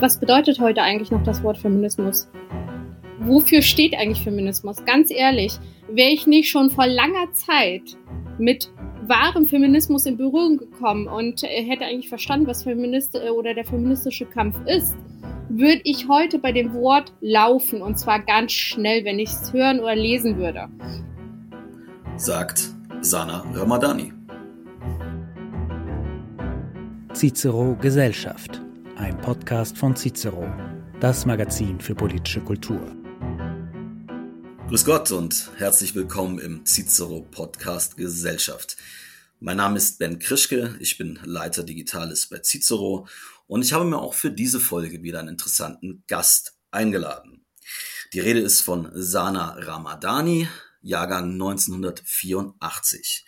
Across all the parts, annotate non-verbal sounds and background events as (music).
Was bedeutet heute eigentlich noch das Wort Feminismus? Wofür steht eigentlich Feminismus? Ganz ehrlich, wäre ich nicht schon vor langer Zeit mit wahrem Feminismus in Berührung gekommen und hätte eigentlich verstanden, was Feminist äh, oder der feministische Kampf ist, würde ich heute bei dem Wort laufen und zwar ganz schnell, wenn ich es hören oder lesen würde. Sagt Sana Ramadani. Cicero Gesellschaft ein Podcast von Cicero, das Magazin für politische Kultur. Grüß Gott und herzlich willkommen im Cicero Podcast Gesellschaft. Mein Name ist Ben Krischke, ich bin Leiter Digitales bei Cicero und ich habe mir auch für diese Folge wieder einen interessanten Gast eingeladen. Die Rede ist von Sana Ramadani, Jahrgang 1984.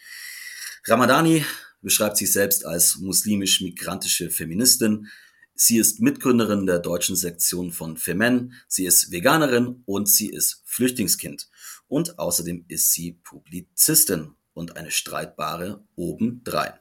Ramadani beschreibt sich selbst als muslimisch-migrantische Feministin, Sie ist Mitgründerin der deutschen Sektion von Femen, sie ist Veganerin und sie ist Flüchtlingskind. Und außerdem ist sie Publizistin und eine streitbare obendrein.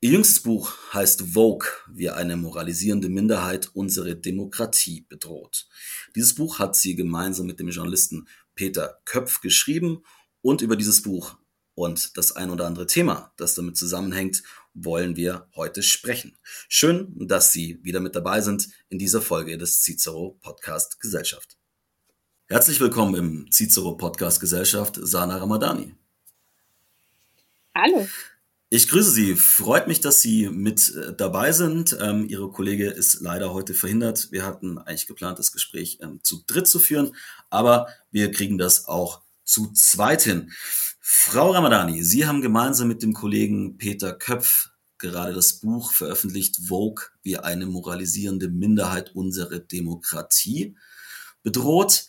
Ihr jüngstes Buch heißt Vogue, wie eine moralisierende Minderheit unsere Demokratie bedroht. Dieses Buch hat sie gemeinsam mit dem Journalisten Peter Köpf geschrieben und über dieses Buch und das ein oder andere Thema, das damit zusammenhängt, wollen wir heute sprechen. Schön, dass Sie wieder mit dabei sind in dieser Folge des Cicero Podcast Gesellschaft. Herzlich willkommen im Cicero Podcast Gesellschaft, Sana Ramadani. Hallo. Ich grüße Sie. Freut mich, dass Sie mit äh, dabei sind. Ähm, Ihre Kollege ist leider heute verhindert. Wir hatten eigentlich geplant, das Gespräch ähm, zu dritt zu führen, aber wir kriegen das auch zu zweit hin. Frau Ramadani, Sie haben gemeinsam mit dem Kollegen Peter Köpf gerade das Buch veröffentlicht, Vogue, wie eine moralisierende Minderheit unsere Demokratie bedroht.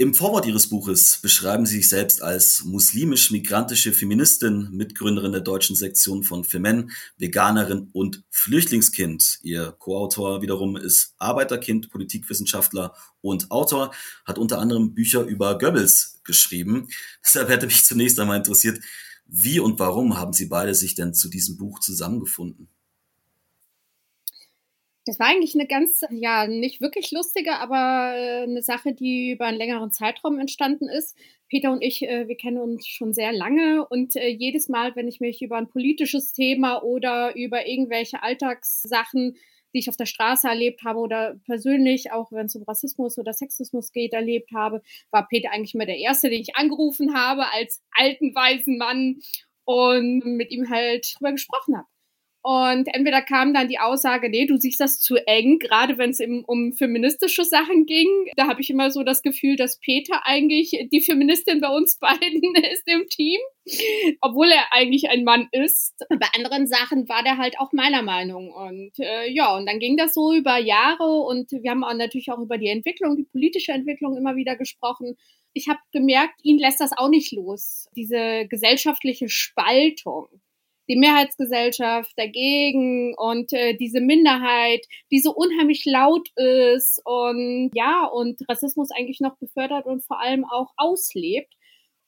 Im Vorwort Ihres Buches beschreiben Sie sich selbst als muslimisch-migrantische Feministin, Mitgründerin der deutschen Sektion von Femen, Veganerin und Flüchtlingskind. Ihr Co-Autor wiederum ist Arbeiterkind, Politikwissenschaftler und Autor, hat unter anderem Bücher über Goebbels geschrieben. (laughs) Deshalb hätte mich zunächst einmal interessiert, wie und warum haben Sie beide sich denn zu diesem Buch zusammengefunden? Das war eigentlich eine ganz, ja, nicht wirklich lustige, aber äh, eine Sache, die über einen längeren Zeitraum entstanden ist. Peter und ich, äh, wir kennen uns schon sehr lange und äh, jedes Mal, wenn ich mich über ein politisches Thema oder über irgendwelche Alltagssachen, die ich auf der Straße erlebt habe oder persönlich, auch wenn es um Rassismus oder Sexismus geht, erlebt habe, war Peter eigentlich immer der Erste, den ich angerufen habe als alten, weisen Mann und mit ihm halt drüber gesprochen habe. Und entweder kam dann die Aussage, nee, du siehst das zu eng, gerade wenn es um feministische Sachen ging. Da habe ich immer so das Gefühl, dass Peter eigentlich die Feministin bei uns (laughs) beiden ist im Team, obwohl er eigentlich ein Mann ist. Bei anderen Sachen war der halt auch meiner Meinung. Und äh, ja, und dann ging das so über Jahre und wir haben auch natürlich auch über die Entwicklung, die politische Entwicklung immer wieder gesprochen. Ich habe gemerkt, ihn lässt das auch nicht los, diese gesellschaftliche Spaltung die Mehrheitsgesellschaft dagegen und äh, diese Minderheit, die so unheimlich laut ist und ja, und Rassismus eigentlich noch befördert und vor allem auch auslebt.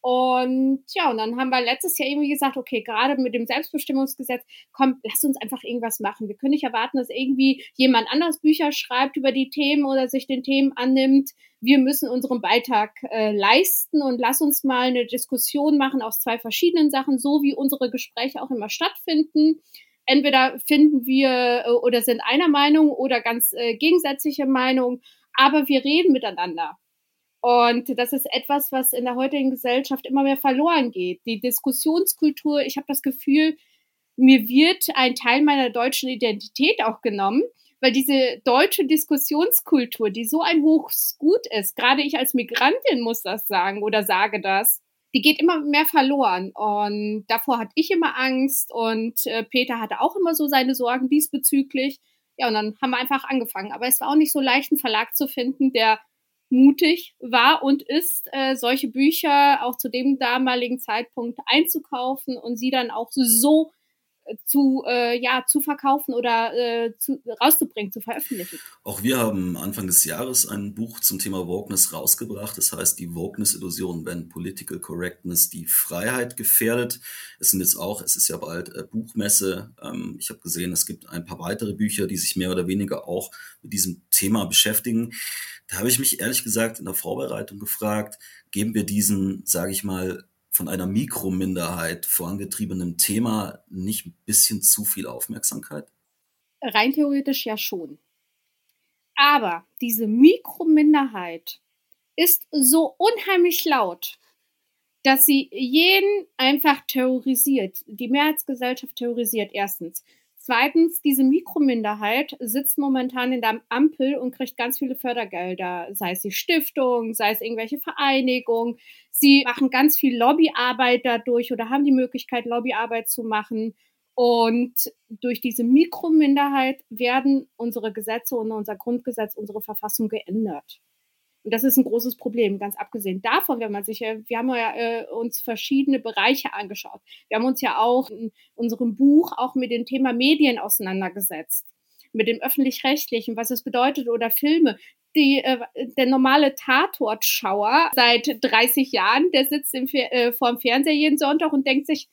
Und ja, und dann haben wir letztes Jahr irgendwie gesagt, okay, gerade mit dem Selbstbestimmungsgesetz, komm, lass uns einfach irgendwas machen. Wir können nicht erwarten, dass irgendwie jemand anders Bücher schreibt über die Themen oder sich den Themen annimmt. Wir müssen unseren Beitrag äh, leisten und lass uns mal eine Diskussion machen aus zwei verschiedenen Sachen, so wie unsere Gespräche auch immer stattfinden. Entweder finden wir äh, oder sind einer Meinung oder ganz äh, gegensätzliche Meinung, aber wir reden miteinander. Und das ist etwas, was in der heutigen Gesellschaft immer mehr verloren geht. Die Diskussionskultur, ich habe das Gefühl, mir wird ein Teil meiner deutschen Identität auch genommen, weil diese deutsche Diskussionskultur, die so ein hohes Gut ist, gerade ich als Migrantin muss das sagen oder sage das, die geht immer mehr verloren. Und davor hatte ich immer Angst und äh, Peter hatte auch immer so seine Sorgen diesbezüglich. Ja, und dann haben wir einfach angefangen. Aber es war auch nicht so leicht, einen Verlag zu finden, der mutig war und ist, äh, solche Bücher auch zu dem damaligen Zeitpunkt einzukaufen und sie dann auch so zu, äh, ja, zu verkaufen oder äh, zu, rauszubringen, zu veröffentlichen. Auch wir haben Anfang des Jahres ein Buch zum Thema Wokeness rausgebracht. Das heißt, die Wokeness-Illusion, wenn Political Correctness die Freiheit gefährdet. Es sind jetzt auch, es ist ja bald äh, Buchmesse. Ähm, ich habe gesehen, es gibt ein paar weitere Bücher, die sich mehr oder weniger auch mit diesem Thema beschäftigen. Da habe ich mich ehrlich gesagt in der Vorbereitung gefragt, geben wir diesen, sage ich mal, von einer Mikrominderheit vorangetriebenem Thema nicht ein bisschen zu viel Aufmerksamkeit? Rein theoretisch ja schon. Aber diese Mikrominderheit ist so unheimlich laut, dass sie jeden einfach terrorisiert. Die Mehrheitsgesellschaft terrorisiert erstens. Zweitens, diese Mikrominderheit sitzt momentan in der Ampel und kriegt ganz viele Fördergelder, sei es die Stiftung, sei es irgendwelche Vereinigungen. Sie machen ganz viel Lobbyarbeit dadurch oder haben die Möglichkeit, Lobbyarbeit zu machen. Und durch diese Mikrominderheit werden unsere Gesetze und unser Grundgesetz, unsere Verfassung geändert. Und das ist ein großes Problem, ganz abgesehen davon, wenn man sich, wir haben ja äh, uns verschiedene Bereiche angeschaut. Wir haben uns ja auch in unserem Buch auch mit dem Thema Medien auseinandergesetzt, mit dem öffentlich-rechtlichen, was es bedeutet oder Filme. Die, äh, der normale Tatortschauer seit 30 Jahren, der sitzt im, äh, vor dem Fernseher jeden Sonntag und denkt sich,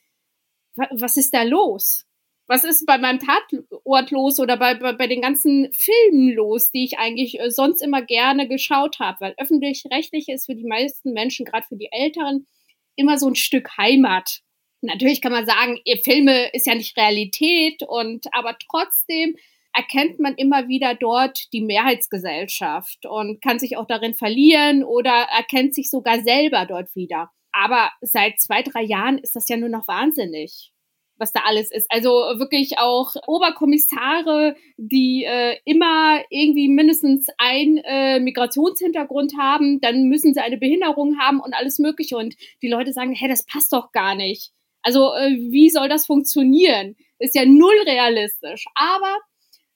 was ist da los? Was ist bei meinem Tatort los oder bei, bei, bei den ganzen Filmen los, die ich eigentlich äh, sonst immer gerne geschaut habe? Weil öffentlich-rechtlich ist für die meisten Menschen, gerade für die Älteren, immer so ein Stück Heimat. Natürlich kann man sagen, Filme ist ja nicht Realität und aber trotzdem erkennt man immer wieder dort die Mehrheitsgesellschaft und kann sich auch darin verlieren oder erkennt sich sogar selber dort wieder. Aber seit zwei, drei Jahren ist das ja nur noch wahnsinnig was da alles ist. Also wirklich auch Oberkommissare, die äh, immer irgendwie mindestens ein äh, Migrationshintergrund haben, dann müssen sie eine Behinderung haben und alles Mögliche. Und die Leute sagen, hey, das passt doch gar nicht. Also äh, wie soll das funktionieren? Ist ja null realistisch. Aber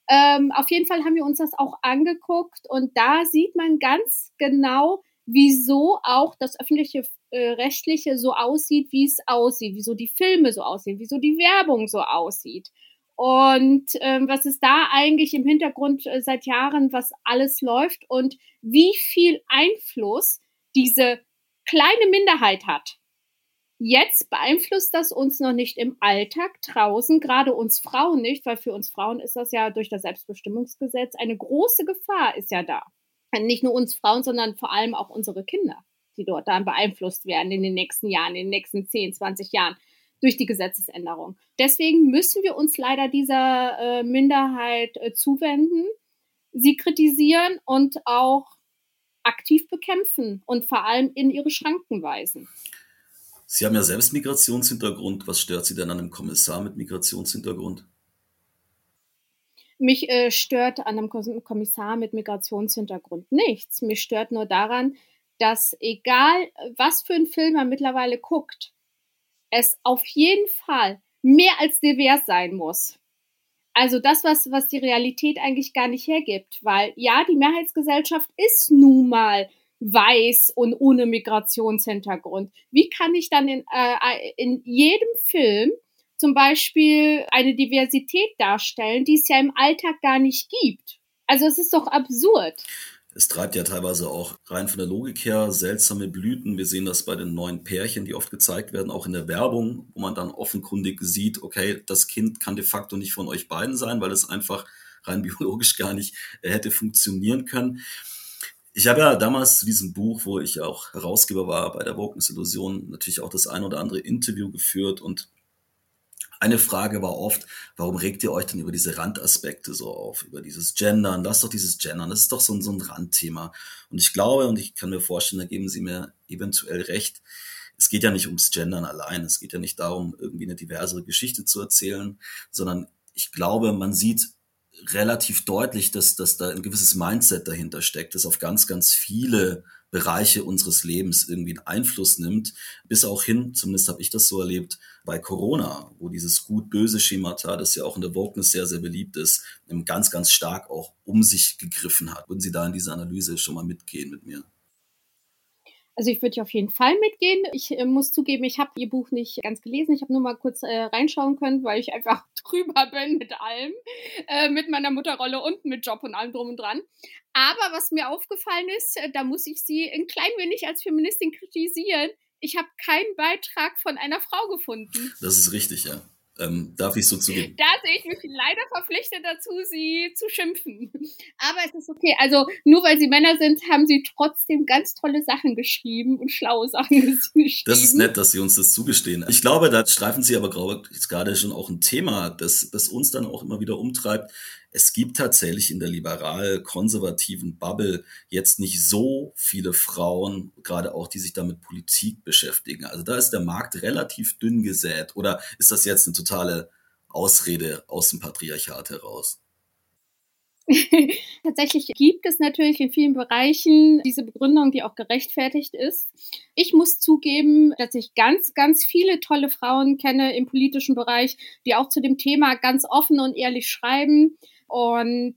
ähm, auf jeden Fall haben wir uns das auch angeguckt und da sieht man ganz genau, wieso auch das öffentliche äh, rechtliche so aussieht, wie es aussieht, wieso die Filme so aussehen, wieso die Werbung so aussieht. Und ähm, was ist da eigentlich im Hintergrund äh, seit Jahren, was alles läuft und wie viel Einfluss diese kleine Minderheit hat. Jetzt beeinflusst das uns noch nicht im Alltag draußen, gerade uns Frauen nicht, weil für uns Frauen ist das ja durch das Selbstbestimmungsgesetz eine große Gefahr ist ja da. Nicht nur uns Frauen, sondern vor allem auch unsere Kinder die dort dann beeinflusst werden in den nächsten Jahren, in den nächsten 10, 20 Jahren durch die Gesetzesänderung. Deswegen müssen wir uns leider dieser äh, Minderheit äh, zuwenden, sie kritisieren und auch aktiv bekämpfen und vor allem in ihre Schranken weisen. Sie haben ja selbst Migrationshintergrund. Was stört Sie denn an einem Kommissar mit Migrationshintergrund? Mich äh, stört an einem Kommissar mit Migrationshintergrund nichts. Mich stört nur daran, dass egal was für ein Film man mittlerweile guckt, es auf jeden Fall mehr als divers sein muss. Also das, was, was die Realität eigentlich gar nicht hergibt, weil ja, die Mehrheitsgesellschaft ist nun mal weiß und ohne Migrationshintergrund. Wie kann ich dann in, äh, in jedem Film zum Beispiel eine Diversität darstellen, die es ja im Alltag gar nicht gibt? Also es ist doch absurd. Es treibt ja teilweise auch rein von der Logik her seltsame Blüten. Wir sehen das bei den neuen Pärchen, die oft gezeigt werden, auch in der Werbung, wo man dann offenkundig sieht, okay, das Kind kann de facto nicht von euch beiden sein, weil es einfach rein (laughs) biologisch gar nicht äh, hätte funktionieren können. Ich habe ja damals zu diesem Buch, wo ich auch Herausgeber war bei der Wokeness Illusion, natürlich auch das ein oder andere Interview geführt und eine Frage war oft, warum regt ihr euch denn über diese Randaspekte so auf, über dieses Gendern? Lass doch dieses Gendern, das ist doch so ein, so ein Randthema. Und ich glaube, und ich kann mir vorstellen, da geben Sie mir eventuell recht, es geht ja nicht ums Gendern allein, es geht ja nicht darum, irgendwie eine diversere Geschichte zu erzählen, sondern ich glaube, man sieht relativ deutlich, dass, dass da ein gewisses Mindset dahinter steckt, das auf ganz, ganz viele Bereiche unseres Lebens irgendwie einen Einfluss nimmt, bis auch hin, zumindest habe ich das so erlebt, bei Corona, wo dieses gut-böse Schemata, das ja auch in der Wokeness sehr, sehr beliebt ist, ganz, ganz stark auch um sich gegriffen hat. Würden Sie da in diese Analyse schon mal mitgehen mit mir? Also ich würde auf jeden Fall mitgehen. Ich äh, muss zugeben, ich habe ihr Buch nicht ganz gelesen. Ich habe nur mal kurz äh, reinschauen können, weil ich einfach (laughs) drüber bin mit allem, äh, mit meiner Mutterrolle und mit Job und allem drum und dran. Aber was mir aufgefallen ist, äh, da muss ich sie ein klein wenig als Feministin kritisieren. Ich habe keinen Beitrag von einer Frau gefunden. Das ist richtig, ja. Ähm, darf ich so zugeben? Da sehe ich mich leider verpflichtet dazu, sie zu schimpfen. Aber es ist okay. Also nur weil sie Männer sind, haben sie trotzdem ganz tolle Sachen geschrieben und schlaue Sachen (laughs) geschrieben. Das ist nett, dass sie uns das zugestehen. Ich glaube, da streifen sie aber gerade schon auch ein Thema, das, das uns dann auch immer wieder umtreibt es gibt tatsächlich in der liberal-konservativen Bubble jetzt nicht so viele Frauen, gerade auch die sich damit Politik beschäftigen. Also da ist der Markt relativ dünn gesät. Oder ist das jetzt eine totale Ausrede aus dem Patriarchat heraus? (laughs) Tatsächlich gibt es natürlich in vielen Bereichen diese Begründung, die auch gerechtfertigt ist. Ich muss zugeben, dass ich ganz, ganz viele tolle Frauen kenne im politischen Bereich, die auch zu dem Thema ganz offen und ehrlich schreiben. Und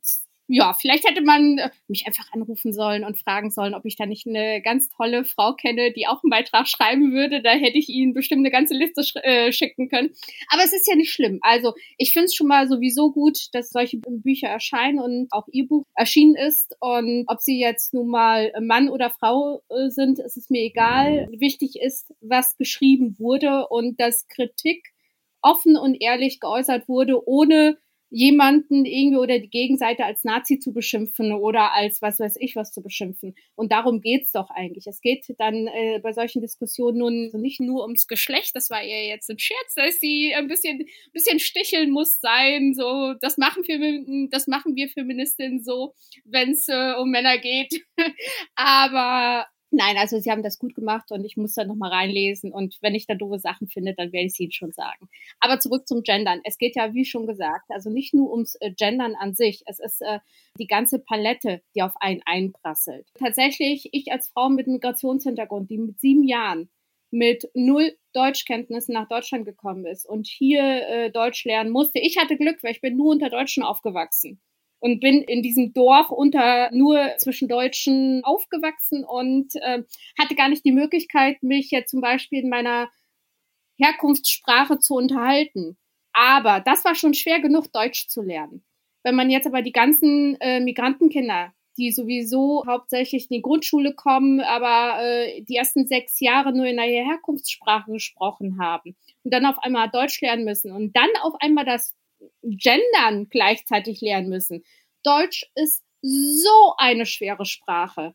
ja, vielleicht hätte man äh, mich einfach anrufen sollen und fragen sollen, ob ich da nicht eine ganz tolle Frau kenne, die auch einen Beitrag schreiben würde. Da hätte ich Ihnen bestimmt eine ganze Liste sch äh, schicken können. Aber es ist ja nicht schlimm. Also ich finde es schon mal sowieso gut, dass solche Bücher erscheinen und auch Ihr Buch erschienen ist. Und ob Sie jetzt nun mal Mann oder Frau äh, sind, ist es mir egal. Wichtig ist, was geschrieben wurde und dass Kritik offen und ehrlich geäußert wurde, ohne jemanden irgendwie oder die Gegenseite als Nazi zu beschimpfen oder als was weiß ich was zu beschimpfen. Und darum geht's doch eigentlich. Es geht dann äh, bei solchen Diskussionen nun nicht nur ums Geschlecht, das war ja jetzt ein Scherz, dass sie ein bisschen, bisschen sticheln muss sein, so, das machen wir, das machen wir Feministinnen so, wenn es äh, um Männer geht. (laughs) Aber Nein, also sie haben das gut gemacht und ich muss da nochmal reinlesen und wenn ich da doofe Sachen finde, dann werde ich sie Ihnen schon sagen. Aber zurück zum Gendern. Es geht ja, wie schon gesagt, also nicht nur ums äh, Gendern an sich, es ist äh, die ganze Palette, die auf einen einprasselt. Tatsächlich, ich als Frau mit Migrationshintergrund, die mit sieben Jahren mit null Deutschkenntnissen nach Deutschland gekommen ist und hier äh, Deutsch lernen musste. Ich hatte Glück, weil ich bin nur unter Deutschen aufgewachsen und bin in diesem Dorf unter nur zwischen Deutschen aufgewachsen und äh, hatte gar nicht die Möglichkeit, mich jetzt zum Beispiel in meiner Herkunftssprache zu unterhalten. Aber das war schon schwer genug, Deutsch zu lernen. Wenn man jetzt aber die ganzen äh, Migrantenkinder, die sowieso hauptsächlich in die Grundschule kommen, aber äh, die ersten sechs Jahre nur in der Herkunftssprache gesprochen haben und dann auf einmal Deutsch lernen müssen und dann auf einmal das Gendern gleichzeitig lernen müssen. Deutsch ist so eine schwere Sprache,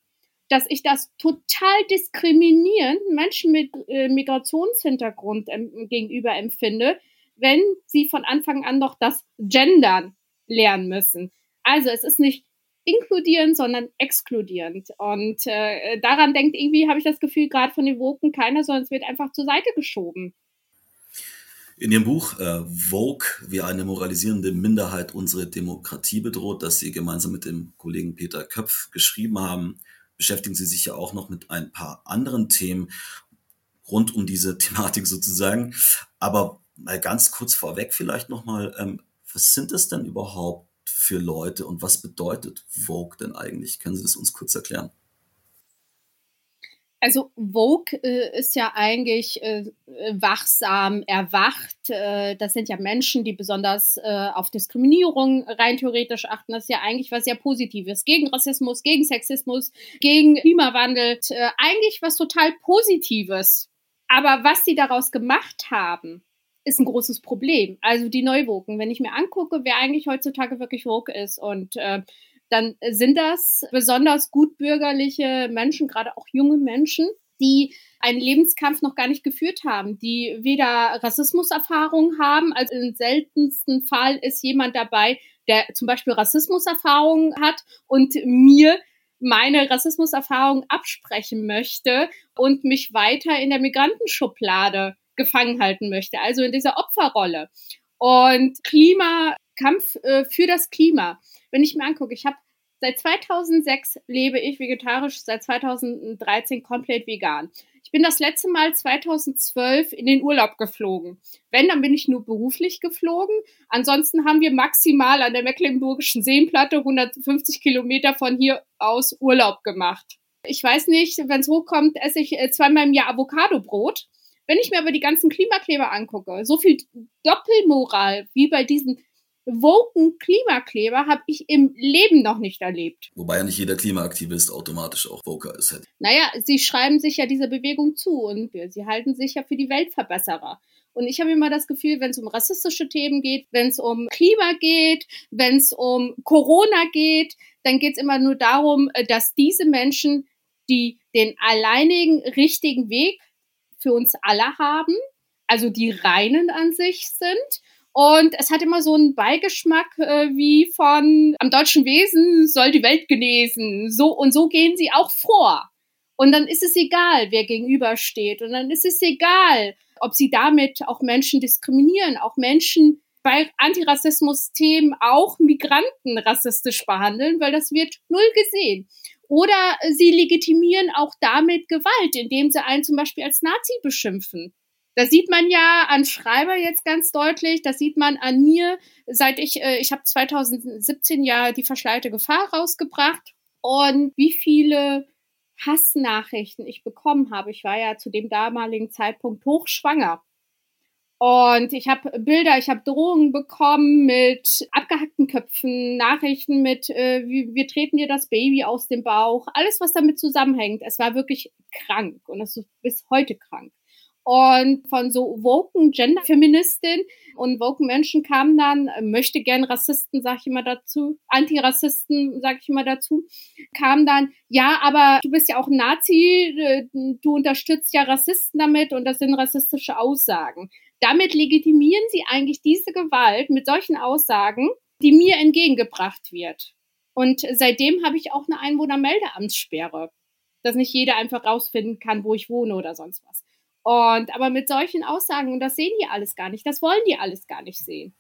dass ich das total diskriminierend Menschen mit äh, Migrationshintergrund gegenüber empfinde, wenn sie von Anfang an noch das Gendern lernen müssen. Also es ist nicht inkludierend, sondern exkludierend. Und äh, daran denkt irgendwie, habe ich das Gefühl, gerade von den Woken keiner, sondern es wird einfach zur Seite geschoben. In Ihrem Buch äh, Vogue, wie eine moralisierende Minderheit unsere Demokratie bedroht, das Sie gemeinsam mit dem Kollegen Peter Köpf geschrieben haben, beschäftigen Sie sich ja auch noch mit ein paar anderen Themen rund um diese (laughs) Thematik sozusagen. Aber mal ganz kurz vorweg vielleicht nochmal, ähm, was sind es denn überhaupt für Leute und was bedeutet Vogue denn eigentlich? Können Sie das uns kurz erklären? Also Vogue äh, ist ja eigentlich äh, wachsam, erwacht. Äh, das sind ja Menschen, die besonders äh, auf Diskriminierung rein theoretisch achten. Das ist ja eigentlich was sehr Positives. Gegen Rassismus, gegen Sexismus, gegen Klimawandel. Äh, eigentlich was total Positives. Aber was sie daraus gemacht haben, ist ein großes Problem. Also die Neuwoken, wenn ich mir angucke, wer eigentlich heutzutage wirklich Vogue ist und äh, dann sind das besonders gutbürgerliche Menschen, gerade auch junge Menschen, die einen Lebenskampf noch gar nicht geführt haben, die weder Rassismuserfahrung haben, als im seltensten Fall ist jemand dabei, der zum Beispiel Rassismuserfahrung hat und mir meine Rassismuserfahrung absprechen möchte und mich weiter in der Migrantenschublade gefangen halten möchte, also in dieser Opferrolle. Und Klimakampf äh, für das Klima wenn ich mir angucke, ich habe seit 2006 lebe ich vegetarisch, seit 2013 komplett vegan. Ich bin das letzte Mal 2012 in den Urlaub geflogen. Wenn, dann bin ich nur beruflich geflogen. Ansonsten haben wir maximal an der Mecklenburgischen Seenplatte 150 Kilometer von hier aus Urlaub gemacht. Ich weiß nicht, wenn es hochkommt, esse ich äh, zweimal im Jahr Avocado-Brot. Wenn ich mir aber die ganzen Klimakleber angucke, so viel Doppelmoral wie bei diesen woken Klimakleber habe ich im Leben noch nicht erlebt. Wobei ja nicht jeder Klimaaktivist automatisch auch woker ist. Naja, sie schreiben sich ja dieser Bewegung zu und sie halten sich ja für die Weltverbesserer. Und ich habe immer das Gefühl, wenn es um rassistische Themen geht, wenn es um Klima geht, wenn es um Corona geht, dann geht es immer nur darum, äh, dass diese Menschen, die den alleinigen richtigen Weg für uns alle haben, also die reinen an sich sind. Und es hat immer so einen Beigeschmack äh, wie von am deutschen Wesen soll die Welt genesen. So und so gehen sie auch vor. Und dann ist es egal, wer gegenübersteht. Und dann ist es egal, ob sie damit auch Menschen diskriminieren, auch Menschen bei Antirassismus-Themen auch Migranten rassistisch behandeln, weil das wird null gesehen. Oder sie legitimieren auch damit Gewalt, indem sie einen zum Beispiel als Nazi beschimpfen. Das sieht man ja an Schreiber jetzt ganz deutlich. Das sieht man an mir, seit ich, äh, ich habe 2017 ja die verschleierte Gefahr rausgebracht. Und wie viele Hassnachrichten ich bekommen habe. Ich war ja zu dem damaligen Zeitpunkt hochschwanger. Und ich habe Bilder, ich habe Drohungen bekommen mit abgehackten Köpfen, Nachrichten mit, äh, wir, treten dir das Baby aus dem Bauch, alles, was damit zusammenhängt. Es war wirklich krank und es ist bis heute krank. Und von so woken Gender-Feministin und woken Menschen kamen dann, äh, möchte gern Rassisten, sag ich immer dazu, Antirassisten, sag ich immer dazu, kam dann, ja, aber du bist ja auch Nazi, äh, du unterstützt ja Rassisten damit und das sind rassistische Aussagen. Damit legitimieren sie eigentlich diese Gewalt mit solchen Aussagen, die mir entgegengebracht wird. Und seitdem habe ich auch eine Einwohnermeldeamtssperre, dass nicht jeder einfach rausfinden kann, wo ich wohne oder sonst was. Und aber mit solchen Aussagen, und das sehen die alles gar nicht, das wollen die alles gar nicht sehen.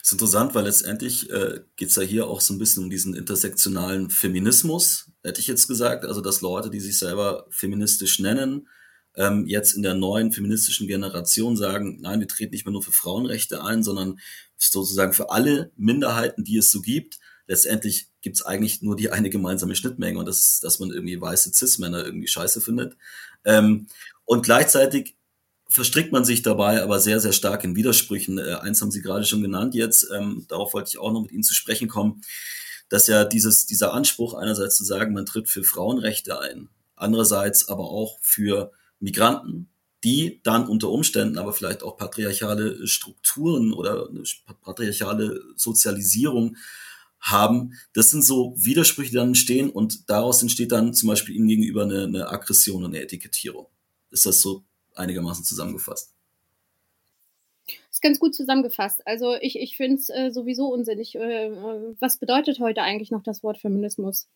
Das ist interessant, weil letztendlich äh, geht es ja hier auch so ein bisschen um diesen intersektionalen Feminismus, hätte ich jetzt gesagt. Also, dass Leute, die sich selber feministisch nennen, ähm, jetzt in der neuen feministischen Generation sagen, nein, wir treten nicht mehr nur für Frauenrechte ein, sondern sozusagen für alle Minderheiten, die es so gibt. Letztendlich gibt es eigentlich nur die eine gemeinsame Schnittmenge und das ist, dass man irgendwie weiße Cis-Männer irgendwie scheiße findet. Ähm, und gleichzeitig verstrickt man sich dabei aber sehr, sehr stark in Widersprüchen. Äh, eins haben Sie gerade schon genannt jetzt, ähm, darauf wollte ich auch noch mit Ihnen zu sprechen kommen, dass ja dieses, dieser Anspruch einerseits zu sagen, man tritt für Frauenrechte ein, andererseits aber auch für Migranten, die dann unter Umständen aber vielleicht auch patriarchale Strukturen oder patriarchale Sozialisierung haben. Das sind so Widersprüche, die dann entstehen und daraus entsteht dann zum Beispiel ihnen gegenüber eine, eine Aggression und eine Etikettierung. Ist das so einigermaßen zusammengefasst? ist ganz gut zusammengefasst. Also ich, ich finde es äh, sowieso unsinnig. Äh, was bedeutet heute eigentlich noch das Wort Feminismus?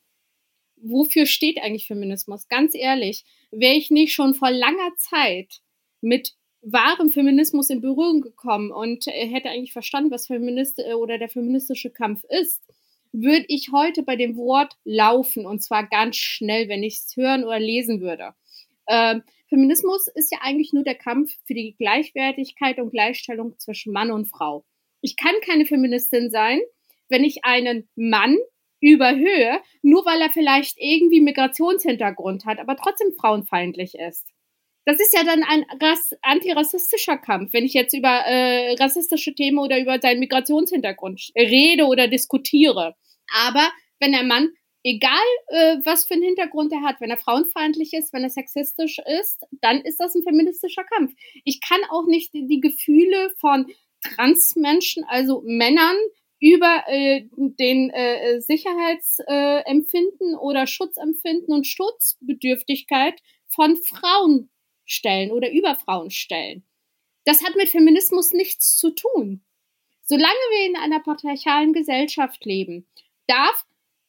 Wofür steht eigentlich Feminismus? Ganz ehrlich, wäre ich nicht schon vor langer Zeit mit wahrem Feminismus in Berührung gekommen und äh, hätte eigentlich verstanden, was Feminist äh, oder der feministische Kampf ist, würde ich heute bei dem Wort laufen und zwar ganz schnell, wenn ich es hören oder lesen würde. Ähm, Feminismus ist ja eigentlich nur der Kampf für die Gleichwertigkeit und Gleichstellung zwischen Mann und Frau. Ich kann keine Feministin sein, wenn ich einen Mann überhöhe, nur weil er vielleicht irgendwie Migrationshintergrund hat, aber trotzdem frauenfeindlich ist. Das ist ja dann ein Rass antirassistischer Kampf, wenn ich jetzt über äh, rassistische Themen oder über seinen Migrationshintergrund rede oder diskutiere. Aber wenn der Mann egal äh, was für einen Hintergrund er hat, wenn er frauenfeindlich ist, wenn er sexistisch ist, dann ist das ein feministischer Kampf. Ich kann auch nicht die, die Gefühle von Transmenschen, also Männern, über äh, den äh, Sicherheitsempfinden äh, oder Schutzempfinden und Schutzbedürftigkeit von Frauen stellen oder über Frauen stellen. Das hat mit Feminismus nichts zu tun. Solange wir in einer patriarchalen Gesellschaft leben, darf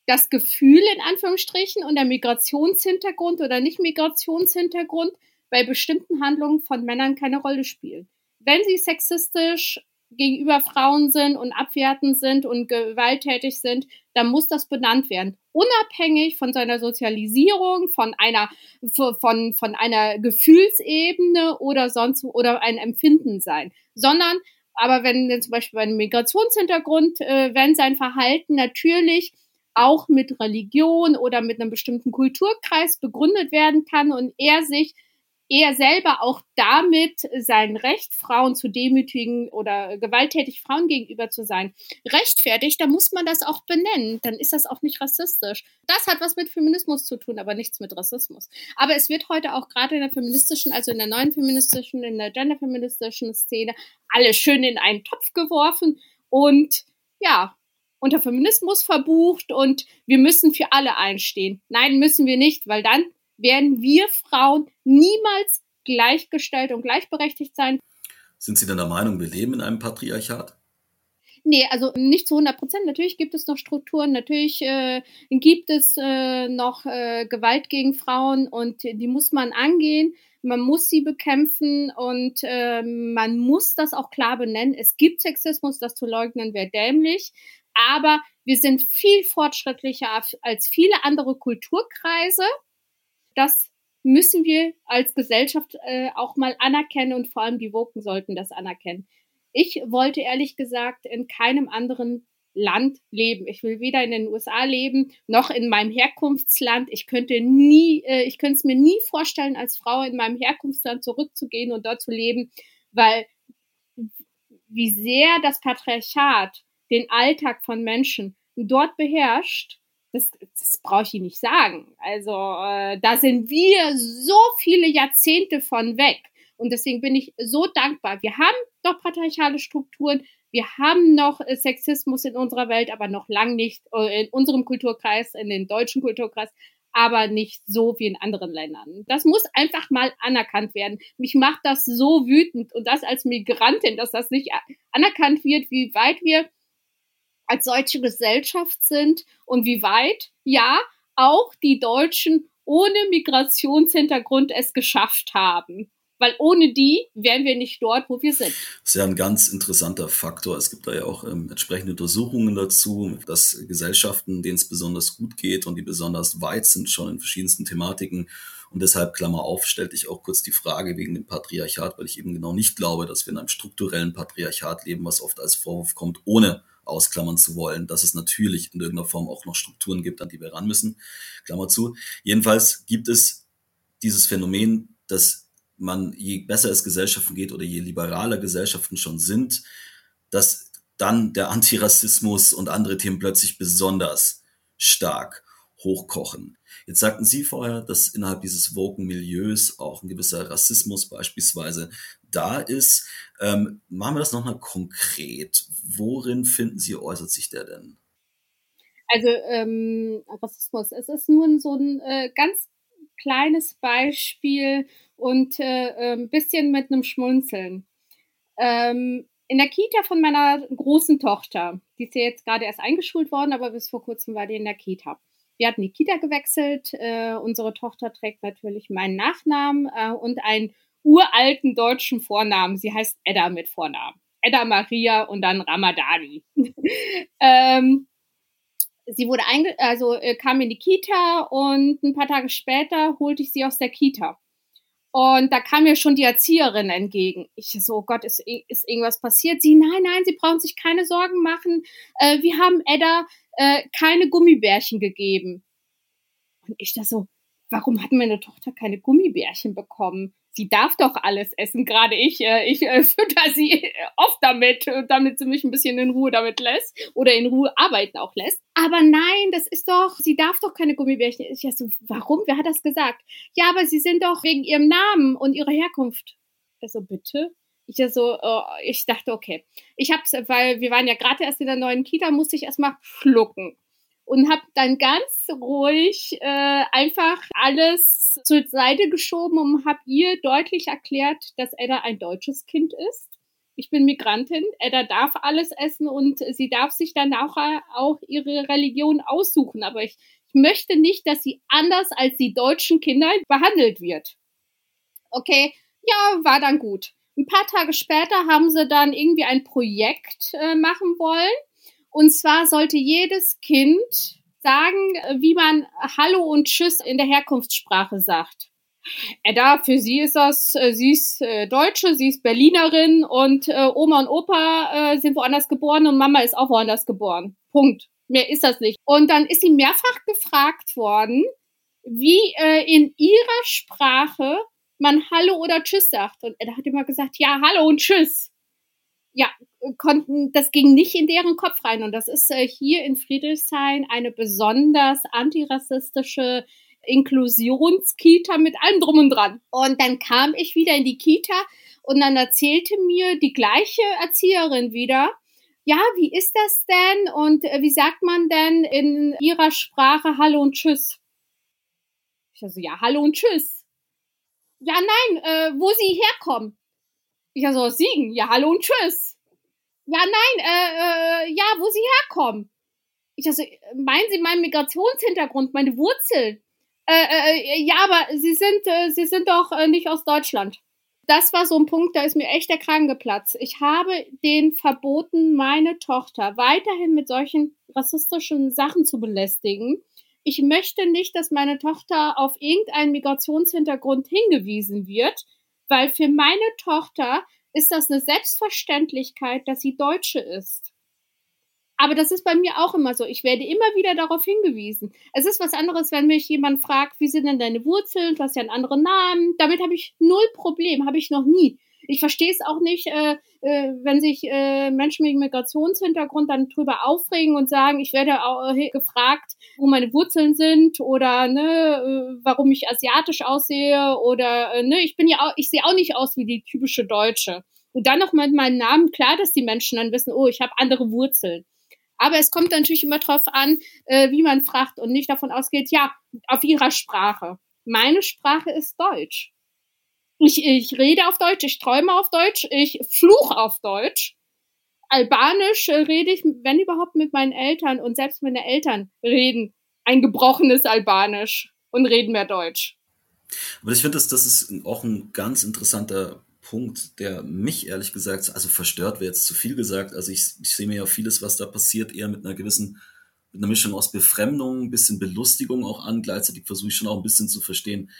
das Gefühl in Anführungsstrichen und der Migrationshintergrund oder Nicht-Migrationshintergrund bei bestimmten Handlungen von Männern keine Rolle spielen. Wenn sie sexistisch gegenüber Frauen sind und abwertend sind und gewalttätig sind, dann muss das benannt werden. Unabhängig von seiner Sozialisierung, von einer, von, von einer Gefühlsebene oder sonst, oder ein Empfinden sein. Sondern, aber wenn zum Beispiel bei einem Migrationshintergrund, äh, wenn sein Verhalten natürlich auch mit Religion oder mit einem bestimmten Kulturkreis begründet werden kann und er sich er selber auch damit sein Recht, Frauen zu demütigen oder gewalttätig Frauen gegenüber zu sein, rechtfertigt, dann muss man das auch benennen. Dann ist das auch nicht rassistisch. Das hat was mit Feminismus zu tun, aber nichts mit Rassismus. Aber es wird heute auch gerade in der feministischen, also in der neuen feministischen, in der genderfeministischen Szene, alle schön in einen Topf geworfen und ja, unter Feminismus verbucht und wir müssen für alle einstehen. Nein, müssen wir nicht, weil dann werden wir Frauen niemals gleichgestellt und gleichberechtigt sein. Sind Sie denn der Meinung, wir leben in einem Patriarchat? Nee, also nicht zu 100 Prozent. Natürlich gibt es noch Strukturen, natürlich äh, gibt es äh, noch äh, Gewalt gegen Frauen und die muss man angehen. Man muss sie bekämpfen und äh, man muss das auch klar benennen. Es gibt Sexismus, das zu leugnen wäre dämlich. Aber wir sind viel fortschrittlicher als viele andere Kulturkreise das müssen wir als Gesellschaft äh, auch mal anerkennen und vor allem die Woken sollten das anerkennen. Ich wollte ehrlich gesagt in keinem anderen Land leben. Ich will weder in den USA leben noch in meinem Herkunftsland. Ich könnte nie, äh, ich könnte es mir nie vorstellen, als Frau in meinem Herkunftsland zurückzugehen und dort zu leben, weil wie sehr das Patriarchat den Alltag von Menschen dort beherrscht, das, das brauche ich Ihnen nicht sagen. Also äh, da sind wir so viele Jahrzehnte von weg. Und deswegen bin ich so dankbar. Wir haben doch patriarchale Strukturen, wir haben noch äh, Sexismus in unserer Welt, aber noch lang nicht äh, in unserem Kulturkreis, in den deutschen Kulturkreis, aber nicht so wie in anderen Ländern. Das muss einfach mal anerkannt werden. Mich macht das so wütend und das als Migrantin, dass das nicht anerkannt wird, wie weit wir als solche Gesellschaft sind und wie weit, ja, auch die Deutschen ohne Migrationshintergrund es geschafft haben. Weil ohne die wären wir nicht dort, wo wir sind. Das ist ja ein ganz interessanter Faktor. Es gibt da ja auch ähm, entsprechende Untersuchungen dazu, dass Gesellschaften, denen es besonders gut geht und die besonders weit sind, schon in verschiedensten Thematiken. Und deshalb, Klammer auf, stellte ich auch kurz die Frage wegen dem Patriarchat, weil ich eben genau nicht glaube, dass wir in einem strukturellen Patriarchat leben, was oft als Vorwurf kommt, ohne ausklammern zu wollen, dass es natürlich in irgendeiner Form auch noch Strukturen gibt, an die wir ran müssen. Klammer zu. Jedenfalls gibt es dieses Phänomen, dass man, je besser es Gesellschaften geht oder je liberaler Gesellschaften schon sind, dass dann der Antirassismus und andere Themen plötzlich besonders stark hochkochen. Jetzt sagten Sie vorher, dass innerhalb dieses Woken-Milieus auch ein gewisser Rassismus beispielsweise da ist. Ähm, machen wir das nochmal konkret. Worin finden Sie, äußert sich der denn? Also ähm, Rassismus, es ist nur so ein äh, ganz kleines Beispiel und äh, ein ähm, bisschen mit einem Schmunzeln. Ähm, in der Kita von meiner großen Tochter, die ist ja jetzt gerade erst eingeschult worden, aber bis vor kurzem war die in der Kita. Wir hatten die Kita gewechselt. Äh, unsere Tochter trägt natürlich meinen Nachnamen äh, und einen uralten deutschen Vornamen. Sie heißt Edda mit Vornamen. Edda Maria und dann Ramadani. (laughs) ähm, sie wurde einge also äh, kam in die Kita und ein paar Tage später holte ich sie aus der Kita. Und da kam mir schon die Erzieherin entgegen. Ich so, oh Gott, ist, ist irgendwas passiert? Sie, nein, nein, Sie brauchen sich keine Sorgen machen. Äh, wir haben Edda äh, keine Gummibärchen gegeben. Und ich da so, warum hat meine Tochter keine Gummibärchen bekommen? Sie darf doch alles essen, gerade ich. Äh, ich äh, (laughs) fütter sie oft damit, damit sie mich ein bisschen in Ruhe damit lässt oder in Ruhe arbeiten auch lässt. Aber nein, das ist doch, sie darf doch keine Gummibärchen. Ich so, warum? Wer hat das gesagt? Ja, aber sie sind doch wegen ihrem Namen und ihrer Herkunft. Ich so, bitte? Ich so, oh, ich dachte, okay. Ich hab's, weil wir waren ja gerade erst in der neuen Kita, musste ich erstmal schlucken und habe dann ganz ruhig äh, einfach alles zur Seite geschoben und habe ihr deutlich erklärt, dass Edda ein deutsches Kind ist. Ich bin Migrantin, Edda darf alles essen und sie darf sich dann auch, auch ihre Religion aussuchen. Aber ich, ich möchte nicht, dass sie anders als die deutschen Kinder behandelt wird. Okay, ja, war dann gut. Ein paar Tage später haben sie dann irgendwie ein Projekt äh, machen wollen und zwar sollte jedes Kind sagen, wie man Hallo und Tschüss in der Herkunftssprache sagt. Edda, für sie ist das, äh, sie ist äh, Deutsche, sie ist Berlinerin und äh, Oma und Opa sind woanders geboren und Mama ist auch woanders geboren. Punkt. Mehr ist das nicht. Und dann ist sie mehrfach gefragt worden, wie in ihrer Sprache man Hallo oder Tschüss sagt. Und er hat immer gesagt, ja, Hallo und Tschüss. Ja, konnten, das ging nicht in deren Kopf rein. Und das ist äh, hier in Friedrichshain eine besonders antirassistische Inklusionskita mit allem drum und dran. Und dann kam ich wieder in die Kita und dann erzählte mir die gleiche Erzieherin wieder, ja, wie ist das denn und äh, wie sagt man denn in ihrer Sprache Hallo und Tschüss? Ich also, ja, Hallo und Tschüss. Ja, nein, äh, wo sie herkommen. Ich also, aus Siegen. Ja, Hallo und Tschüss. Ja, nein, äh, äh, ja, wo sie herkommen. Ich also, meinen Sie meinen Migrationshintergrund, meine Wurzeln? Äh, äh, ja, aber Sie sind, äh, Sie sind doch äh, nicht aus Deutschland. Das war so ein Punkt, da ist mir echt der Kragen geplatzt. Ich habe den verboten, meine Tochter weiterhin mit solchen rassistischen Sachen zu belästigen. Ich möchte nicht, dass meine Tochter auf irgendeinen Migrationshintergrund hingewiesen wird, weil für meine Tochter ist das eine Selbstverständlichkeit, dass sie Deutsche ist. Aber das ist bei mir auch immer so. Ich werde immer wieder darauf hingewiesen. Es ist was anderes, wenn mich jemand fragt, wie sind denn deine Wurzeln? Du hast ja einen anderen Namen. Damit habe ich null Problem, habe ich noch nie. Ich verstehe es auch nicht, äh, äh, wenn sich äh, Menschen mit Migrationshintergrund dann drüber aufregen und sagen, ich werde auch, äh, gefragt, wo meine Wurzeln sind oder ne, äh, warum ich asiatisch aussehe oder äh, ne, ich bin ja auch, ich sehe auch nicht aus wie die typische Deutsche. Und dann noch mit meinem Namen, klar, dass die Menschen dann wissen, oh, ich habe andere Wurzeln. Aber es kommt natürlich immer darauf an, äh, wie man fragt und nicht davon ausgeht, ja, auf ihrer Sprache. Meine Sprache ist Deutsch. Ich, ich rede auf Deutsch, ich träume auf Deutsch, ich fluche auf Deutsch. Albanisch rede ich, wenn überhaupt, mit meinen Eltern und selbst meine Eltern reden ein gebrochenes Albanisch und reden mehr Deutsch. Aber ich finde, das, das ist auch ein ganz interessanter Punkt, der mich ehrlich gesagt, also verstört wäre jetzt zu viel gesagt. Also ich, ich sehe mir ja vieles, was da passiert, eher mit einer gewissen mit einer Mischung aus Befremdung, ein bisschen Belustigung auch an. Gleichzeitig versuche ich schon auch ein bisschen zu verstehen,